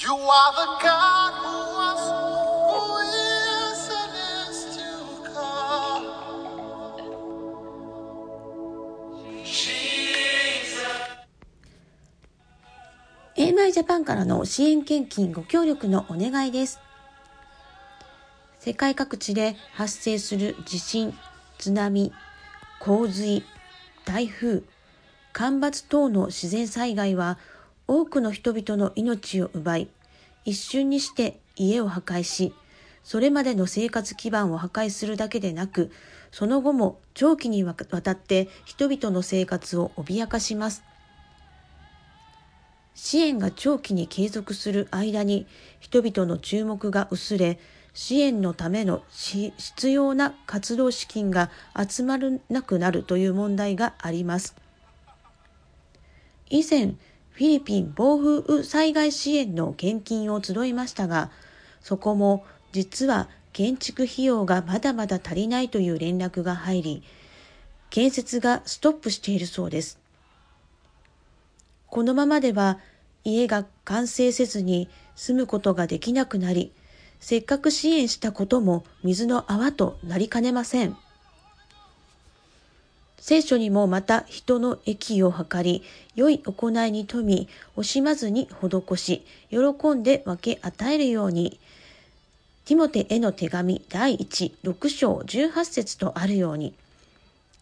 You are the God who was, who is, and is to come. a m i ジャパンからの支援献金ご協力のお願いです。世界各地で発生する地震、津波、洪水、台風、干ばつ等の自然災害は多くの人々の命を奪い、一瞬にして家を破壊し、それまでの生活基盤を破壊するだけでなく、その後も長期にわたって人々の生活を脅かします。支援が長期に継続する間に人々の注目が薄れ、支援のための必要な活動資金が集まらなくなるという問題があります。以前、フィリピン暴風雨災害支援の献金を集いましたが、そこも実は建築費用がまだまだ足りないという連絡が入り、建設がストップしているそうです。このままでは家が完成せずに住むことができなくなり、せっかく支援したことも水の泡となりかねません。聖書にもまた人の益を図り、良い行いに富み、惜しまずに施し、喜んで分け与えるように、ティモテへの手紙第1、6章18節とあるように、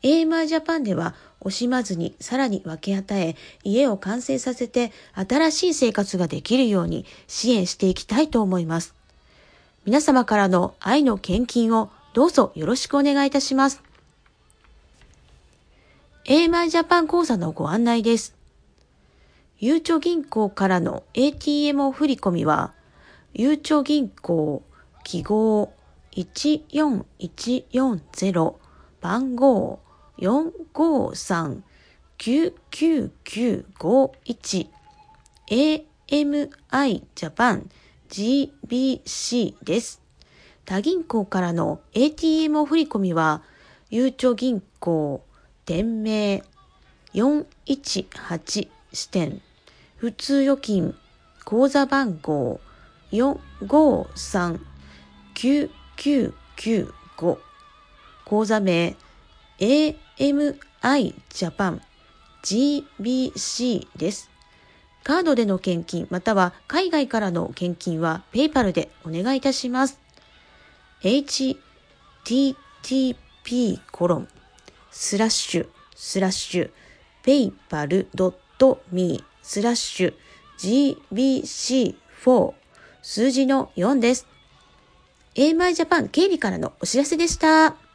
AMI ジャパンでは惜しまずにさらに分け与え、家を完成させて新しい生活ができるように支援していきたいと思います。皆様からの愛の献金をどうぞよろしくお願いいたします。AMI ジャパン講座のご案内です。ゆうちょ銀行からの ATM 振込は、ゆうちょ銀行記号14140番号453-99951 AMI ジャパン GBC です。他銀行からの ATM 振込は、ゆうちょ銀行店名418支店普通預金口座番号453-9995口座名 AMI ジャパン GBC です。カードでの献金または海外からの献金は PayPal でお願いいたします。http コロンスラッシュスラッシュ PayPal ドット me スラッシュ GBC4 数字の4です。AMI ジャパン経理からのお知らせでした。